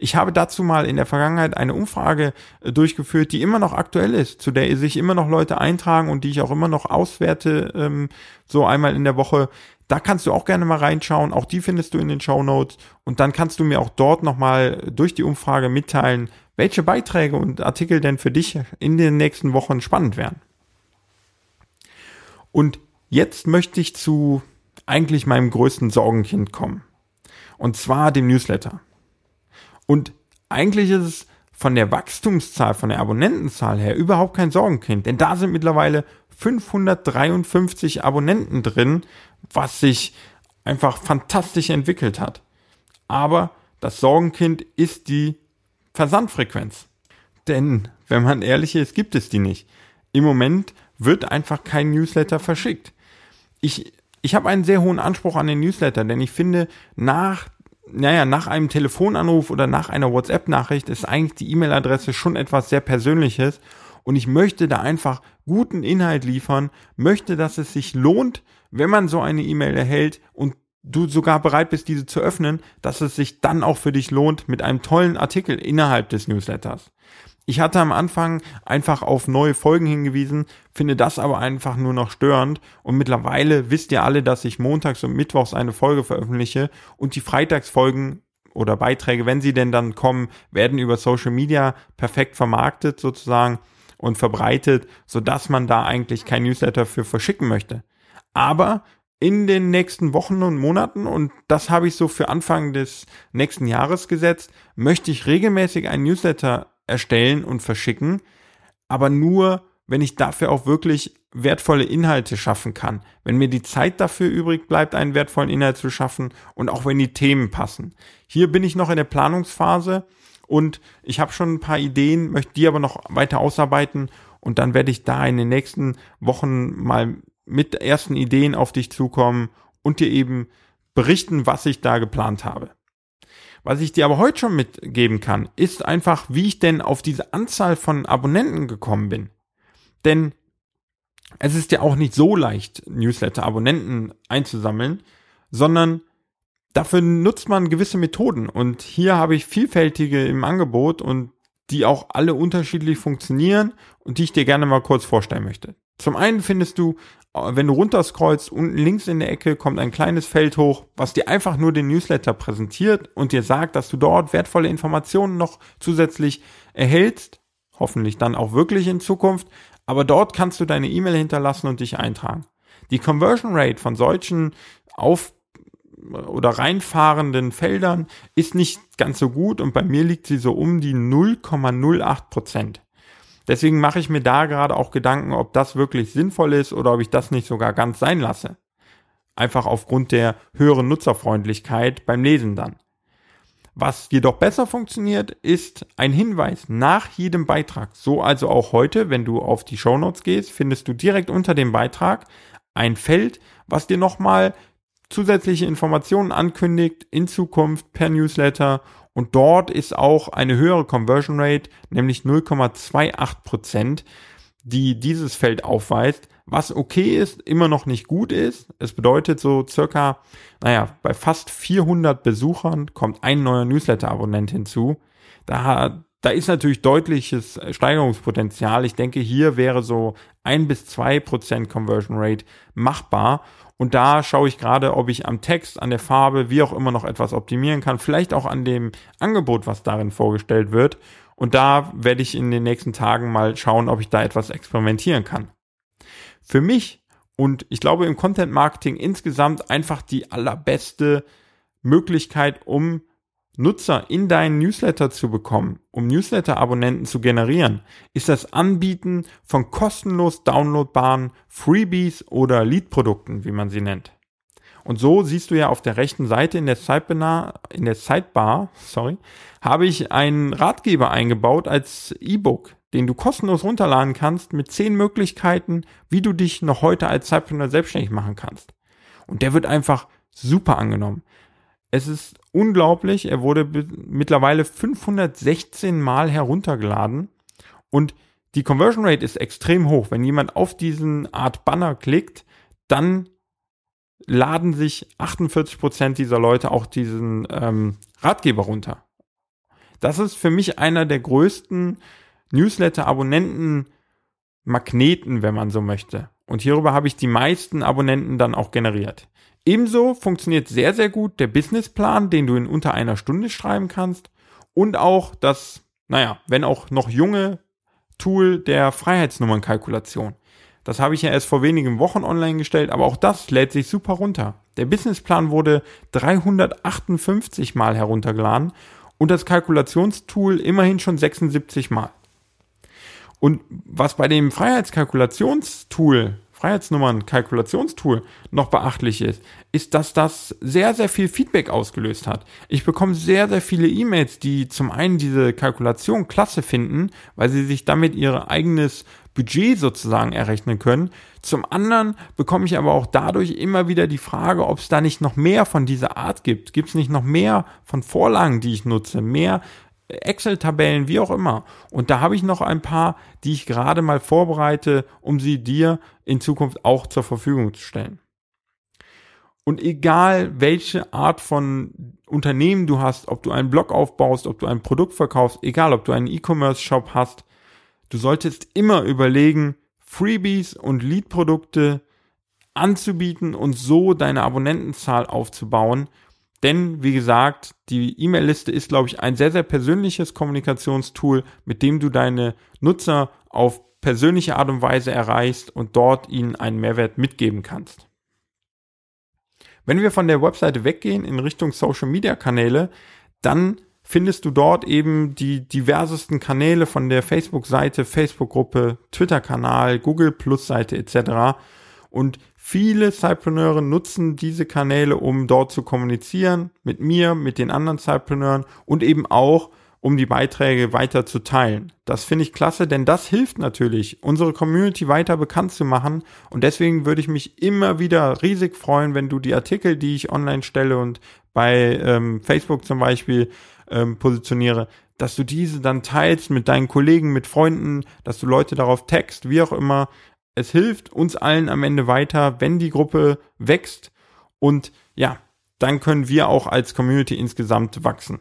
Ich habe dazu mal in der Vergangenheit eine Umfrage äh, durchgeführt, die immer noch aktuell ist, zu der sich immer noch Leute eintragen und die ich auch immer noch auswerte, ähm, so einmal in der Woche. Da kannst du auch gerne mal reinschauen. Auch die findest du in den Show Notes. Und dann kannst du mir auch dort nochmal durch die Umfrage mitteilen, welche Beiträge und Artikel denn für dich in den nächsten Wochen spannend wären. Und jetzt möchte ich zu eigentlich meinem größten Sorgenkind kommen. Und zwar dem Newsletter. Und eigentlich ist es von der Wachstumszahl, von der Abonnentenzahl her überhaupt kein Sorgenkind, denn da sind mittlerweile 553 Abonnenten drin, was sich einfach fantastisch entwickelt hat. Aber das Sorgenkind ist die Versandfrequenz. Denn, wenn man ehrlich ist, gibt es die nicht. Im Moment wird einfach kein Newsletter verschickt. Ich, ich habe einen sehr hohen Anspruch an den Newsletter, denn ich finde, nach naja, nach einem Telefonanruf oder nach einer WhatsApp-Nachricht ist eigentlich die E-Mail-Adresse schon etwas sehr Persönliches und ich möchte da einfach guten Inhalt liefern, möchte, dass es sich lohnt, wenn man so eine E-Mail erhält und du sogar bereit bist, diese zu öffnen, dass es sich dann auch für dich lohnt mit einem tollen Artikel innerhalb des Newsletters. Ich hatte am Anfang einfach auf neue Folgen hingewiesen, finde das aber einfach nur noch störend und mittlerweile wisst ihr alle, dass ich montags und mittwochs eine Folge veröffentliche und die Freitagsfolgen oder Beiträge, wenn sie denn dann kommen, werden über Social Media perfekt vermarktet sozusagen und verbreitet, so dass man da eigentlich kein Newsletter für verschicken möchte. Aber in den nächsten Wochen und Monaten, und das habe ich so für Anfang des nächsten Jahres gesetzt, möchte ich regelmäßig ein Newsletter erstellen und verschicken, aber nur, wenn ich dafür auch wirklich wertvolle Inhalte schaffen kann. Wenn mir die Zeit dafür übrig bleibt, einen wertvollen Inhalt zu schaffen und auch wenn die Themen passen. Hier bin ich noch in der Planungsphase und ich habe schon ein paar Ideen, möchte die aber noch weiter ausarbeiten und dann werde ich da in den nächsten Wochen mal mit ersten Ideen auf dich zukommen und dir eben berichten, was ich da geplant habe. Was ich dir aber heute schon mitgeben kann, ist einfach, wie ich denn auf diese Anzahl von Abonnenten gekommen bin. Denn es ist ja auch nicht so leicht, Newsletter-Abonnenten einzusammeln, sondern dafür nutzt man gewisse Methoden. Und hier habe ich vielfältige im Angebot und die auch alle unterschiedlich funktionieren und die ich dir gerne mal kurz vorstellen möchte. Zum einen findest du, wenn du runterscrollst, unten links in der Ecke kommt ein kleines Feld hoch, was dir einfach nur den Newsletter präsentiert und dir sagt, dass du dort wertvolle Informationen noch zusätzlich erhältst. Hoffentlich dann auch wirklich in Zukunft. Aber dort kannst du deine E-Mail hinterlassen und dich eintragen. Die Conversion Rate von solchen auf oder reinfahrenden Feldern ist nicht ganz so gut und bei mir liegt sie so um die 0,08 Prozent. Deswegen mache ich mir da gerade auch Gedanken, ob das wirklich sinnvoll ist oder ob ich das nicht sogar ganz sein lasse. Einfach aufgrund der höheren Nutzerfreundlichkeit beim Lesen dann. Was jedoch besser funktioniert, ist ein Hinweis nach jedem Beitrag. So also auch heute, wenn du auf die Show Notes gehst, findest du direkt unter dem Beitrag ein Feld, was dir nochmal zusätzliche Informationen ankündigt in Zukunft per Newsletter und dort ist auch eine höhere Conversion Rate, nämlich 0,28 Prozent, die dieses Feld aufweist, was okay ist, immer noch nicht gut ist. Es bedeutet so circa, naja, bei fast 400 Besuchern kommt ein neuer Newsletter-Abonnent hinzu. Da, da ist natürlich deutliches Steigerungspotenzial. Ich denke, hier wäre so ein bis zwei Prozent Conversion Rate machbar. Und da schaue ich gerade, ob ich am Text, an der Farbe, wie auch immer noch etwas optimieren kann. Vielleicht auch an dem Angebot, was darin vorgestellt wird. Und da werde ich in den nächsten Tagen mal schauen, ob ich da etwas experimentieren kann. Für mich und ich glaube im Content Marketing insgesamt einfach die allerbeste Möglichkeit, um Nutzer in deinen Newsletter zu bekommen, um Newsletter-Abonnenten zu generieren, ist das Anbieten von kostenlos downloadbaren Freebies oder Lead-Produkten, wie man sie nennt. Und so siehst du ja auf der rechten Seite in der Sidebar, in der Sidebar, sorry, habe ich einen Ratgeber eingebaut als E-Book, den du kostenlos runterladen kannst mit zehn Möglichkeiten, wie du dich noch heute als Sidepreneur selbstständig machen kannst. Und der wird einfach super angenommen. Es ist unglaublich. Er wurde mittlerweile 516 Mal heruntergeladen und die Conversion Rate ist extrem hoch. Wenn jemand auf diesen Art Banner klickt, dann laden sich 48 Prozent dieser Leute auch diesen ähm, Ratgeber runter. Das ist für mich einer der größten Newsletter-Abonnenten-Magneten, wenn man so möchte. Und hierüber habe ich die meisten Abonnenten dann auch generiert. Ebenso funktioniert sehr, sehr gut der Businessplan, den du in unter einer Stunde schreiben kannst. Und auch das, naja, wenn auch noch junge Tool der Freiheitsnummernkalkulation. Das habe ich ja erst vor wenigen Wochen online gestellt, aber auch das lädt sich super runter. Der Businessplan wurde 358 Mal heruntergeladen und das Kalkulationstool immerhin schon 76 Mal. Und was bei dem Freiheitskalkulationstool Freiheitsnummern-Kalkulationstool noch beachtlich ist, ist, dass das sehr, sehr viel Feedback ausgelöst hat. Ich bekomme sehr, sehr viele E-Mails, die zum einen diese Kalkulation klasse finden, weil sie sich damit ihr eigenes Budget sozusagen errechnen können. Zum anderen bekomme ich aber auch dadurch immer wieder die Frage, ob es da nicht noch mehr von dieser Art gibt. Gibt es nicht noch mehr von Vorlagen, die ich nutze? Mehr Excel-Tabellen, wie auch immer. Und da habe ich noch ein paar, die ich gerade mal vorbereite, um sie dir in Zukunft auch zur Verfügung zu stellen. Und egal welche Art von Unternehmen du hast, ob du einen Blog aufbaust, ob du ein Produkt verkaufst, egal ob du einen E-Commerce-Shop hast, du solltest immer überlegen, Freebies und Lead-Produkte anzubieten und so deine Abonnentenzahl aufzubauen. Denn, wie gesagt, die E-Mail-Liste ist, glaube ich, ein sehr, sehr persönliches Kommunikationstool, mit dem du deine Nutzer auf persönliche Art und Weise erreichst und dort ihnen einen Mehrwert mitgeben kannst. Wenn wir von der Webseite weggehen in Richtung Social Media Kanäle, dann findest du dort eben die diversesten Kanäle von der Facebook-Seite, Facebook-Gruppe, Twitter-Kanal, Google Plus-Seite etc. Und viele Cypreneure nutzen diese Kanäle, um dort zu kommunizieren mit mir, mit den anderen Cypreneuren und eben auch um die Beiträge weiter zu teilen. Das finde ich klasse, denn das hilft natürlich, unsere Community weiter bekannt zu machen. Und deswegen würde ich mich immer wieder riesig freuen, wenn du die Artikel, die ich online stelle und bei ähm, Facebook zum Beispiel ähm, positioniere, dass du diese dann teilst mit deinen Kollegen, mit Freunden, dass du Leute darauf text, wie auch immer. Es hilft uns allen am Ende weiter, wenn die Gruppe wächst und ja, dann können wir auch als Community insgesamt wachsen.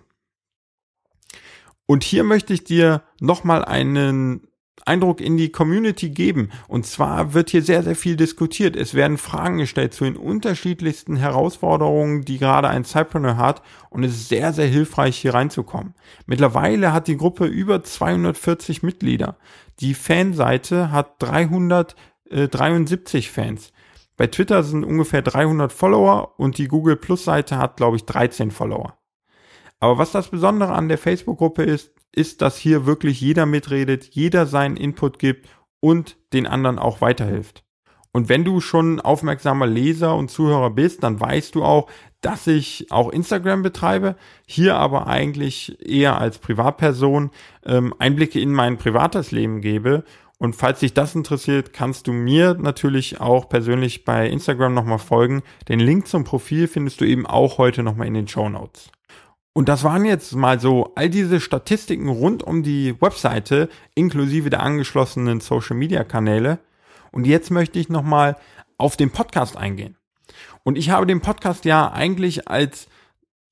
Und hier möchte ich dir nochmal einen Eindruck in die Community geben. Und zwar wird hier sehr, sehr viel diskutiert. Es werden Fragen gestellt zu den unterschiedlichsten Herausforderungen, die gerade ein Cypreneur hat. Und es ist sehr, sehr hilfreich, hier reinzukommen. Mittlerweile hat die Gruppe über 240 Mitglieder. Die Fanseite hat 373 Fans. Bei Twitter sind ungefähr 300 Follower und die Google Plus Seite hat, glaube ich, 13 Follower. Aber was das Besondere an der Facebook-Gruppe ist, ist, dass hier wirklich jeder mitredet, jeder seinen Input gibt und den anderen auch weiterhilft. Und wenn du schon aufmerksamer Leser und Zuhörer bist, dann weißt du auch, dass ich auch Instagram betreibe, hier aber eigentlich eher als Privatperson ähm, Einblicke in mein privates Leben gebe. Und falls dich das interessiert, kannst du mir natürlich auch persönlich bei Instagram nochmal folgen. Den Link zum Profil findest du eben auch heute nochmal in den Show Notes. Und das waren jetzt mal so all diese Statistiken rund um die Webseite inklusive der angeschlossenen Social Media Kanäle. Und jetzt möchte ich nochmal auf den Podcast eingehen. Und ich habe den Podcast ja eigentlich als,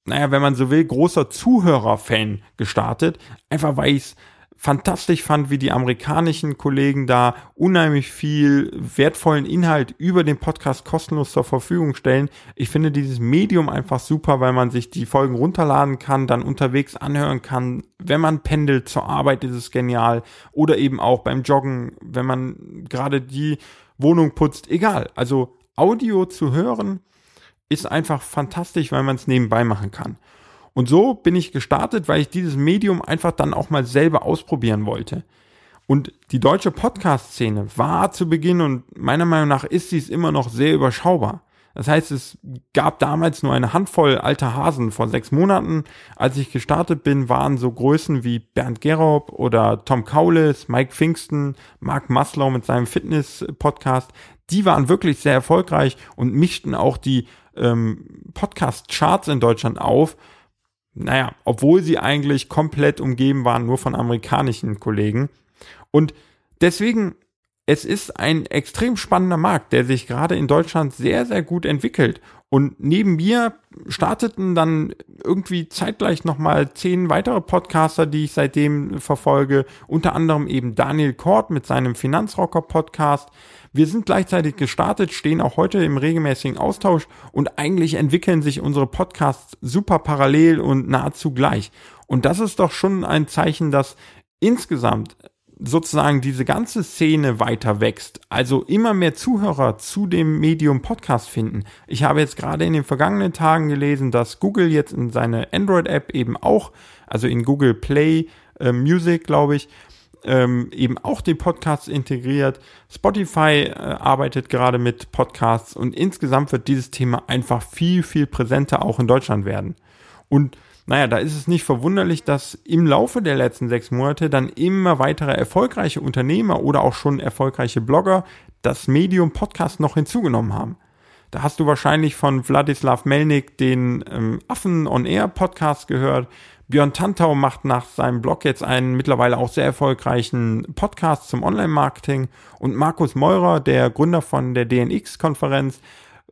naja, wenn man so will, großer Zuhörerfan gestartet. Einfach weil ich es fantastisch fand, wie die amerikanischen Kollegen da unheimlich viel wertvollen Inhalt über den Podcast kostenlos zur Verfügung stellen. Ich finde dieses Medium einfach super, weil man sich die Folgen runterladen kann, dann unterwegs anhören kann. Wenn man pendelt zur Arbeit, ist es genial. Oder eben auch beim Joggen, wenn man gerade die Wohnung putzt. Egal. Also Audio zu hören ist einfach fantastisch, weil man es nebenbei machen kann. Und so bin ich gestartet, weil ich dieses Medium einfach dann auch mal selber ausprobieren wollte. Und die deutsche Podcast-Szene war zu Beginn und meiner Meinung nach ist sie es immer noch sehr überschaubar. Das heißt, es gab damals nur eine Handvoll alter Hasen. Vor sechs Monaten, als ich gestartet bin, waren so Größen wie Bernd Gerob oder Tom Kaulis, Mike Pfingsten, Mark Maslow mit seinem Fitness-Podcast. Die waren wirklich sehr erfolgreich und mischten auch die ähm, Podcast-Charts in Deutschland auf naja, obwohl sie eigentlich komplett umgeben waren nur von amerikanischen Kollegen. Und deswegen, es ist ein extrem spannender Markt, der sich gerade in Deutschland sehr, sehr gut entwickelt. Und neben mir starteten dann irgendwie zeitgleich nochmal zehn weitere Podcaster, die ich seitdem verfolge. Unter anderem eben Daniel Kort mit seinem Finanzrocker Podcast. Wir sind gleichzeitig gestartet, stehen auch heute im regelmäßigen Austausch und eigentlich entwickeln sich unsere Podcasts super parallel und nahezu gleich. Und das ist doch schon ein Zeichen, dass insgesamt sozusagen diese ganze Szene weiter wächst, also immer mehr Zuhörer zu dem Medium Podcast finden. Ich habe jetzt gerade in den vergangenen Tagen gelesen, dass Google jetzt in seine Android-App eben auch, also in Google Play äh, Music, glaube ich, ähm, eben auch den Podcast integriert. Spotify äh, arbeitet gerade mit Podcasts und insgesamt wird dieses Thema einfach viel, viel präsenter auch in Deutschland werden. Und naja, da ist es nicht verwunderlich, dass im Laufe der letzten sechs Monate dann immer weitere erfolgreiche Unternehmer oder auch schon erfolgreiche Blogger das Medium Podcast noch hinzugenommen haben. Da hast du wahrscheinlich von Wladislav Melnik den ähm, Affen on Air Podcast gehört. Björn Tantau macht nach seinem Blog jetzt einen mittlerweile auch sehr erfolgreichen Podcast zum Online-Marketing. Und Markus Meurer, der Gründer von der DNX-Konferenz,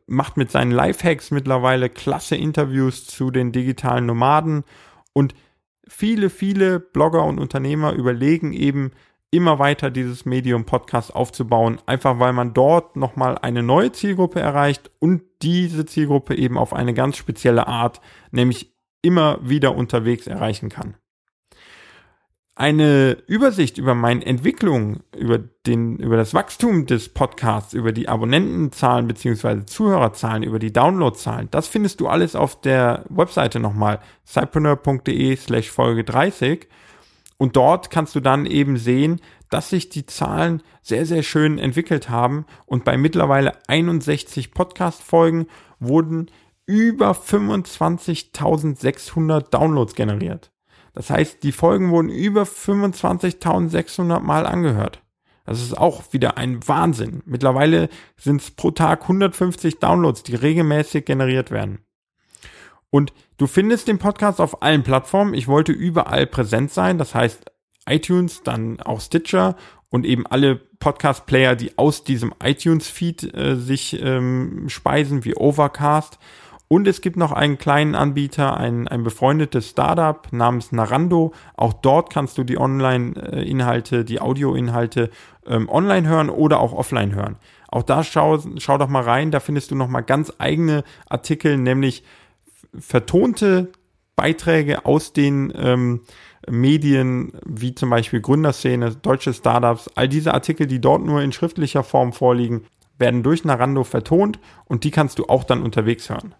macht mit seinen Lifehacks mittlerweile klasse Interviews zu den digitalen Nomaden. Und viele, viele Blogger und Unternehmer überlegen eben immer weiter dieses Medium Podcast aufzubauen, einfach weil man dort nochmal eine neue Zielgruppe erreicht und diese Zielgruppe eben auf eine ganz spezielle Art, nämlich immer wieder unterwegs erreichen kann. Eine Übersicht über meine Entwicklung, über den, über das Wachstum des Podcasts, über die Abonnentenzahlen beziehungsweise Zuhörerzahlen, über die Downloadzahlen, das findest du alles auf der Webseite nochmal, cypreneur.de slash Folge 30. Und dort kannst du dann eben sehen, dass sich die Zahlen sehr, sehr schön entwickelt haben und bei mittlerweile 61 Podcast-Folgen wurden über 25.600 Downloads generiert. Das heißt, die Folgen wurden über 25.600 Mal angehört. Das ist auch wieder ein Wahnsinn. Mittlerweile sind es pro Tag 150 Downloads, die regelmäßig generiert werden. Und du findest den Podcast auf allen Plattformen. Ich wollte überall präsent sein. Das heißt iTunes, dann auch Stitcher und eben alle Podcast-Player, die aus diesem iTunes-Feed äh, sich ähm, speisen, wie Overcast. Und es gibt noch einen kleinen Anbieter, ein, ein befreundetes Startup namens Narando. Auch dort kannst du die Online-Inhalte, die Audio-Inhalte ähm, online hören oder auch offline hören. Auch da schau, schau doch mal rein, da findest du noch mal ganz eigene Artikel, nämlich vertonte Beiträge aus den ähm, Medien, wie zum Beispiel Gründerszene, deutsche Startups. All diese Artikel, die dort nur in schriftlicher Form vorliegen, werden durch Narando vertont und die kannst du auch dann unterwegs hören.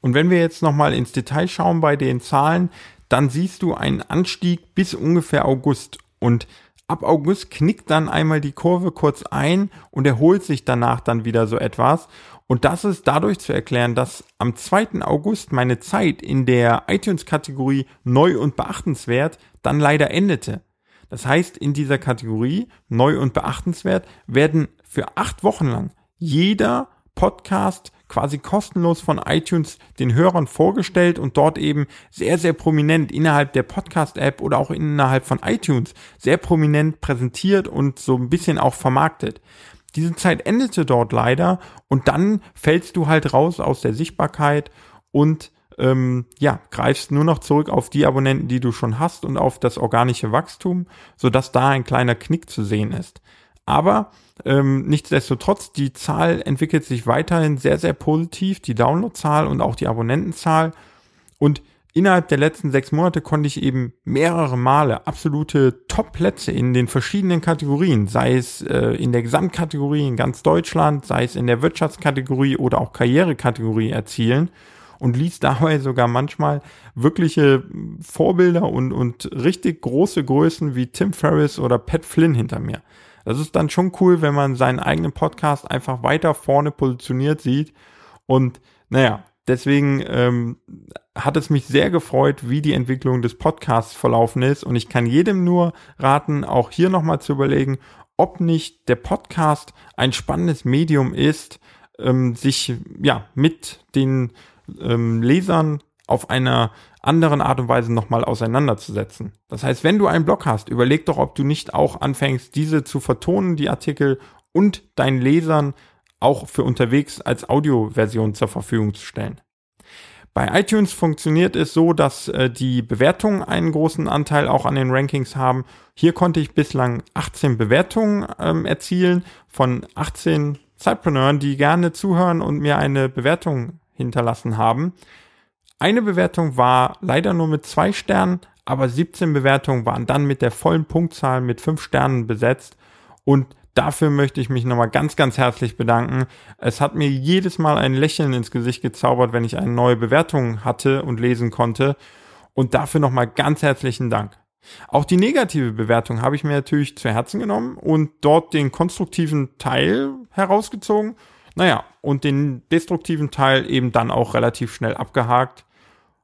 Und wenn wir jetzt nochmal ins Detail schauen bei den Zahlen, dann siehst du einen Anstieg bis ungefähr August. Und ab August knickt dann einmal die Kurve kurz ein und erholt sich danach dann wieder so etwas. Und das ist dadurch zu erklären, dass am 2. August meine Zeit in der iTunes-Kategorie neu und beachtenswert dann leider endete. Das heißt, in dieser Kategorie neu und beachtenswert werden für acht Wochen lang jeder Podcast quasi kostenlos von iTunes den Hörern vorgestellt und dort eben sehr, sehr prominent innerhalb der Podcast-App oder auch innerhalb von iTunes sehr prominent präsentiert und so ein bisschen auch vermarktet. Diese Zeit endete dort leider und dann fällst du halt raus aus der Sichtbarkeit und ähm, ja, greifst nur noch zurück auf die Abonnenten, die du schon hast und auf das organische Wachstum, sodass da ein kleiner Knick zu sehen ist. Aber ähm, nichtsdestotrotz, die Zahl entwickelt sich weiterhin sehr, sehr positiv, die Downloadzahl und auch die Abonnentenzahl. Und innerhalb der letzten sechs Monate konnte ich eben mehrere Male absolute Top-Plätze in den verschiedenen Kategorien, sei es äh, in der Gesamtkategorie in ganz Deutschland, sei es in der Wirtschaftskategorie oder auch Karrierekategorie erzielen und ließ *laughs* dabei sogar manchmal wirkliche Vorbilder und, und richtig große Größen wie Tim Ferriss oder Pat Flynn hinter mir. Das ist dann schon cool, wenn man seinen eigenen Podcast einfach weiter vorne positioniert sieht. Und naja, deswegen ähm, hat es mich sehr gefreut, wie die Entwicklung des Podcasts verlaufen ist. Und ich kann jedem nur raten, auch hier nochmal zu überlegen, ob nicht der Podcast ein spannendes Medium ist, ähm, sich ja mit den ähm, Lesern auf einer anderen Art und Weise nochmal auseinanderzusetzen. Das heißt, wenn du einen Blog hast, überleg doch, ob du nicht auch anfängst, diese zu vertonen, die Artikel und deinen Lesern auch für unterwegs als Audioversion zur Verfügung zu stellen. Bei iTunes funktioniert es so, dass äh, die Bewertungen einen großen Anteil auch an den Rankings haben. Hier konnte ich bislang 18 Bewertungen ähm, erzielen von 18 Zeitpreneuren, die gerne zuhören und mir eine Bewertung hinterlassen haben. Eine Bewertung war leider nur mit zwei Sternen, aber 17 Bewertungen waren dann mit der vollen Punktzahl mit fünf Sternen besetzt und dafür möchte ich mich nochmal ganz, ganz herzlich bedanken. Es hat mir jedes Mal ein Lächeln ins Gesicht gezaubert, wenn ich eine neue Bewertung hatte und lesen konnte und dafür nochmal ganz herzlichen Dank. Auch die negative Bewertung habe ich mir natürlich zu Herzen genommen und dort den konstruktiven Teil herausgezogen. Naja, und den destruktiven Teil eben dann auch relativ schnell abgehakt.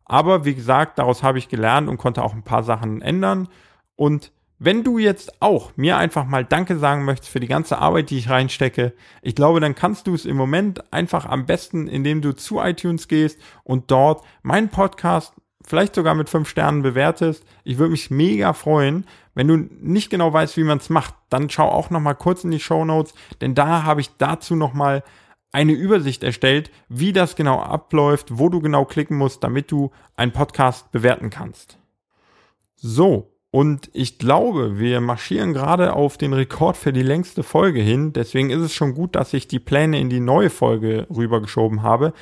Aber wie gesagt, daraus habe ich gelernt und konnte auch ein paar Sachen ändern. Und wenn du jetzt auch mir einfach mal Danke sagen möchtest für die ganze Arbeit, die ich reinstecke, ich glaube, dann kannst du es im Moment einfach am besten, indem du zu iTunes gehst und dort meinen Podcast vielleicht sogar mit fünf Sternen bewertest. Ich würde mich mega freuen. Wenn du nicht genau weißt, wie man es macht, dann schau auch noch mal kurz in die Show Notes, denn da habe ich dazu noch mal eine Übersicht erstellt, wie das genau abläuft, wo du genau klicken musst, damit du einen Podcast bewerten kannst. So, und ich glaube, wir marschieren gerade auf den Rekord für die längste Folge hin. Deswegen ist es schon gut, dass ich die Pläne in die neue Folge rübergeschoben habe.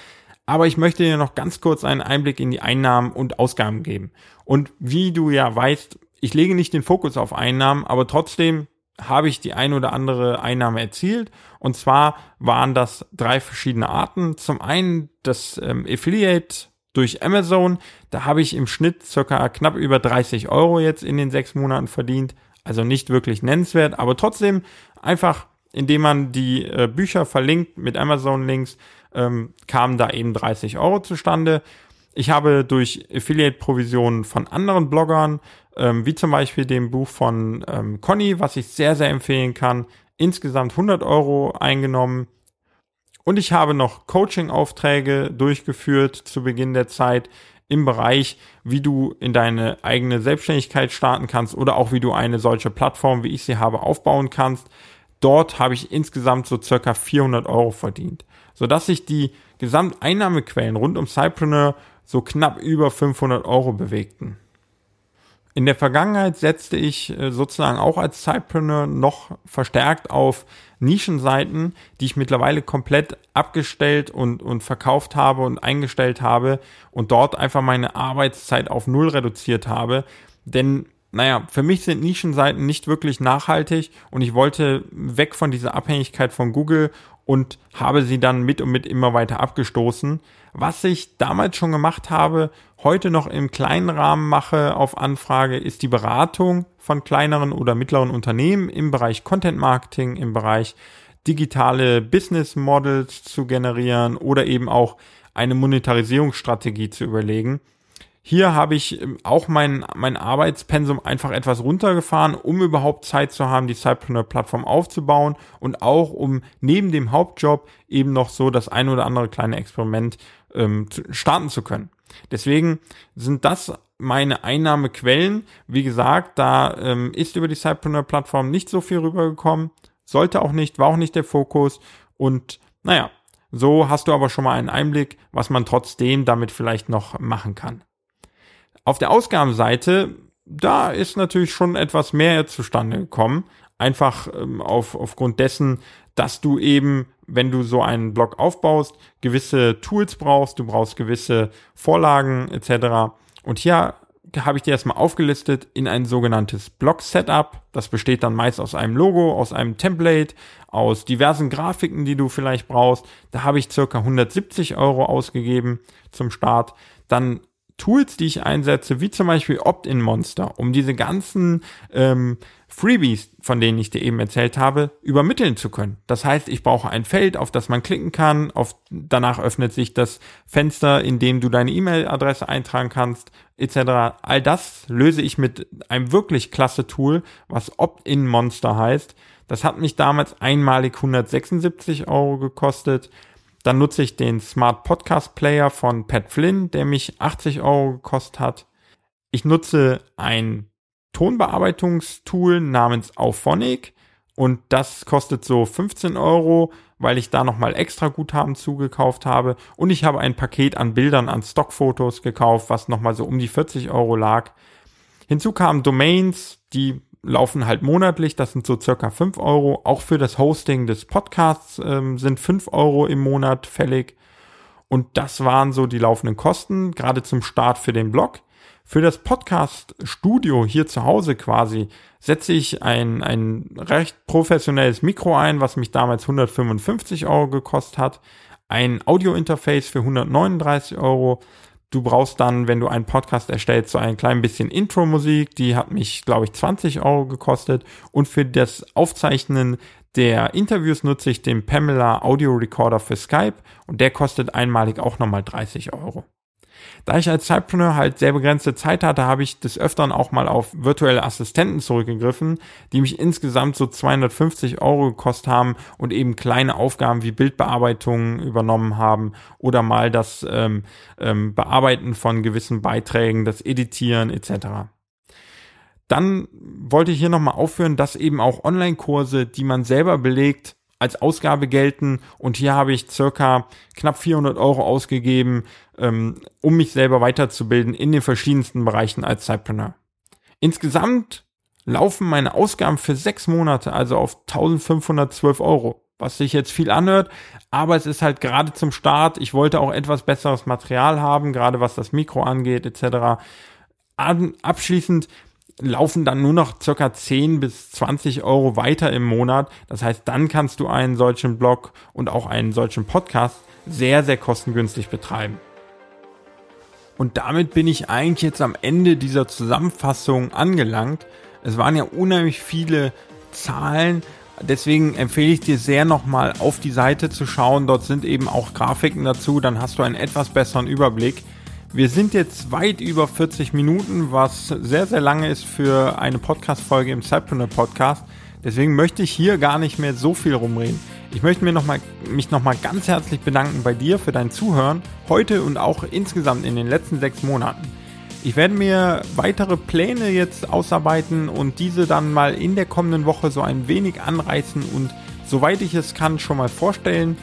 Aber ich möchte dir noch ganz kurz einen Einblick in die Einnahmen und Ausgaben geben. Und wie du ja weißt, ich lege nicht den Fokus auf Einnahmen, aber trotzdem habe ich die ein oder andere Einnahme erzielt. Und zwar waren das drei verschiedene Arten. Zum einen das ähm, Affiliate durch Amazon. Da habe ich im Schnitt circa knapp über 30 Euro jetzt in den sechs Monaten verdient. Also nicht wirklich nennenswert, aber trotzdem einfach, indem man die äh, Bücher verlinkt mit Amazon-Links, ähm, kamen da eben 30 Euro zustande. Ich habe durch Affiliate-Provisionen von anderen Bloggern, ähm, wie zum Beispiel dem Buch von ähm, Conny, was ich sehr, sehr empfehlen kann, insgesamt 100 Euro eingenommen. Und ich habe noch Coaching-Aufträge durchgeführt zu Beginn der Zeit im Bereich, wie du in deine eigene Selbstständigkeit starten kannst oder auch wie du eine solche Plattform, wie ich sie habe, aufbauen kannst. Dort habe ich insgesamt so circa 400 Euro verdient sodass sich die Gesamteinnahmequellen rund um Cypreneur so knapp über 500 Euro bewegten. In der Vergangenheit setzte ich äh, sozusagen auch als Cypreneur noch verstärkt auf Nischenseiten, die ich mittlerweile komplett abgestellt und, und verkauft habe und eingestellt habe und dort einfach meine Arbeitszeit auf Null reduziert habe. Denn naja, für mich sind Nischenseiten nicht wirklich nachhaltig und ich wollte weg von dieser Abhängigkeit von Google und habe sie dann mit und mit immer weiter abgestoßen. Was ich damals schon gemacht habe, heute noch im kleinen Rahmen mache auf Anfrage, ist die Beratung von kleineren oder mittleren Unternehmen im Bereich Content Marketing, im Bereich digitale Business Models zu generieren oder eben auch eine Monetarisierungsstrategie zu überlegen. Hier habe ich ähm, auch mein, mein Arbeitspensum einfach etwas runtergefahren, um überhaupt Zeit zu haben, die Cypreneur-Plattform aufzubauen und auch um neben dem Hauptjob eben noch so das ein oder andere kleine Experiment ähm, starten zu können. Deswegen sind das meine Einnahmequellen. Wie gesagt, da ähm, ist über die Cypreneur-Plattform nicht so viel rübergekommen. Sollte auch nicht, war auch nicht der Fokus. Und naja, so hast du aber schon mal einen Einblick, was man trotzdem damit vielleicht noch machen kann. Auf der Ausgabenseite, da ist natürlich schon etwas mehr zustande gekommen. Einfach ähm, auf, aufgrund dessen, dass du eben, wenn du so einen Blog aufbaust, gewisse Tools brauchst, du brauchst gewisse Vorlagen etc. Und hier habe ich dir erstmal aufgelistet in ein sogenanntes Blog-Setup. Das besteht dann meist aus einem Logo, aus einem Template, aus diversen Grafiken, die du vielleicht brauchst. Da habe ich circa 170 Euro ausgegeben zum Start. Dann Tools, die ich einsetze, wie zum Beispiel Opt-in-Monster, um diese ganzen ähm, Freebies, von denen ich dir eben erzählt habe, übermitteln zu können. Das heißt, ich brauche ein Feld, auf das man klicken kann. Auf, danach öffnet sich das Fenster, in dem du deine E-Mail-Adresse eintragen kannst, etc. All das löse ich mit einem wirklich klasse Tool, was Opt-in-Monster heißt. Das hat mich damals einmalig 176 Euro gekostet. Dann nutze ich den Smart Podcast Player von Pat Flynn, der mich 80 Euro gekostet hat. Ich nutze ein Tonbearbeitungstool namens Auphonic und das kostet so 15 Euro, weil ich da nochmal extra Guthaben zugekauft habe. Und ich habe ein Paket an Bildern, an Stockfotos gekauft, was nochmal so um die 40 Euro lag. Hinzu kamen Domains, die laufen halt monatlich, das sind so circa 5 Euro. Auch für das Hosting des Podcasts ähm, sind 5 Euro im Monat fällig. Und das waren so die laufenden Kosten, gerade zum Start für den Blog. Für das Podcast-Studio hier zu Hause quasi setze ich ein, ein recht professionelles Mikro ein, was mich damals 155 Euro gekostet hat. Ein Audio-Interface für 139 Euro Du brauchst dann, wenn du einen Podcast erstellst, so ein klein bisschen Intro-Musik. Die hat mich, glaube ich, 20 Euro gekostet. Und für das Aufzeichnen der Interviews nutze ich den Pamela Audio Recorder für Skype und der kostet einmalig auch nochmal 30 Euro. Da ich als Zeitpreneur halt sehr begrenzte Zeit hatte, habe ich des Öfteren auch mal auf virtuelle Assistenten zurückgegriffen, die mich insgesamt so 250 Euro gekostet haben und eben kleine Aufgaben wie Bildbearbeitungen übernommen haben oder mal das ähm, ähm, Bearbeiten von gewissen Beiträgen, das Editieren etc. Dann wollte ich hier nochmal aufführen, dass eben auch Online-Kurse, die man selber belegt, als Ausgabe gelten und hier habe ich circa knapp 400 Euro ausgegeben, ähm, um mich selber weiterzubilden in den verschiedensten Bereichen als Zeitpreneur. Insgesamt laufen meine Ausgaben für sechs Monate also auf 1512 Euro, was sich jetzt viel anhört, aber es ist halt gerade zum Start. Ich wollte auch etwas besseres Material haben, gerade was das Mikro angeht etc. Abschließend laufen dann nur noch circa 10 bis 20 Euro weiter im Monat. Das heißt, dann kannst du einen solchen Blog und auch einen solchen Podcast sehr, sehr kostengünstig betreiben. Und damit bin ich eigentlich jetzt am Ende dieser Zusammenfassung angelangt. Es waren ja unheimlich viele Zahlen. Deswegen empfehle ich dir sehr nochmal auf die Seite zu schauen. Dort sind eben auch Grafiken dazu. Dann hast du einen etwas besseren Überblick. Wir sind jetzt weit über 40 Minuten, was sehr, sehr lange ist für eine Podcast-Folge im Cypreneur Podcast. Deswegen möchte ich hier gar nicht mehr so viel rumreden. Ich möchte mir noch mal, mich nochmal ganz herzlich bedanken bei dir für dein Zuhören heute und auch insgesamt in den letzten sechs Monaten. Ich werde mir weitere Pläne jetzt ausarbeiten und diese dann mal in der kommenden Woche so ein wenig anreißen und soweit ich es kann schon mal vorstellen.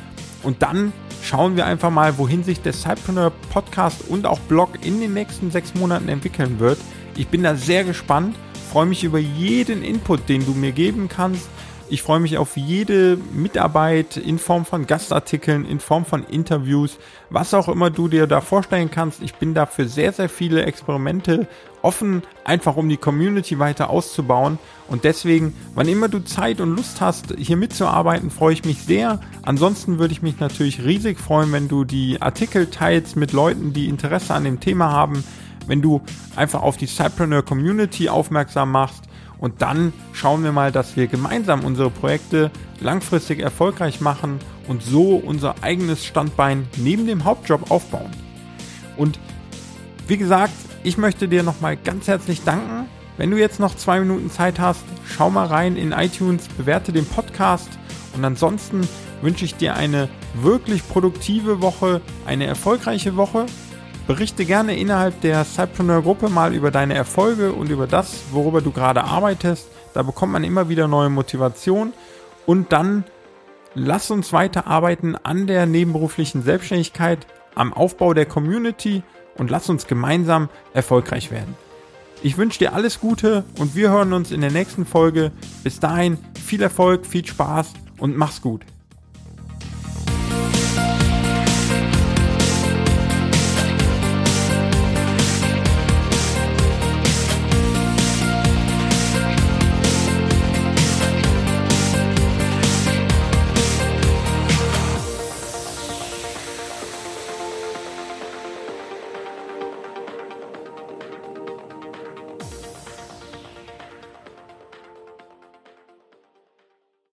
Und dann schauen wir einfach mal, wohin sich der Cypreneur Podcast und auch Blog in den nächsten sechs Monaten entwickeln wird. Ich bin da sehr gespannt, freue mich über jeden Input, den du mir geben kannst. Ich freue mich auf jede Mitarbeit in Form von Gastartikeln, in Form von Interviews, was auch immer du dir da vorstellen kannst. Ich bin da für sehr, sehr viele Experimente offen, einfach um die Community weiter auszubauen. Und deswegen, wann immer du Zeit und Lust hast, hier mitzuarbeiten, freue ich mich sehr. Ansonsten würde ich mich natürlich riesig freuen, wenn du die Artikel teilst mit Leuten, die Interesse an dem Thema haben. Wenn du einfach auf die Cypreneur Community aufmerksam machst und dann schauen wir mal, dass wir gemeinsam unsere Projekte langfristig erfolgreich machen und so unser eigenes Standbein neben dem Hauptjob aufbauen. Und wie gesagt, ich möchte dir nochmal ganz herzlich danken. Wenn du jetzt noch zwei Minuten Zeit hast, schau mal rein in iTunes, bewerte den Podcast und ansonsten wünsche ich dir eine wirklich produktive Woche, eine erfolgreiche Woche Berichte gerne innerhalb der Cypreneur-Gruppe mal über deine Erfolge und über das, worüber du gerade arbeitest. Da bekommt man immer wieder neue Motivation. Und dann lass uns weiter arbeiten an der nebenberuflichen Selbstständigkeit, am Aufbau der Community und lass uns gemeinsam erfolgreich werden. Ich wünsche dir alles Gute und wir hören uns in der nächsten Folge. Bis dahin viel Erfolg, viel Spaß und mach's gut.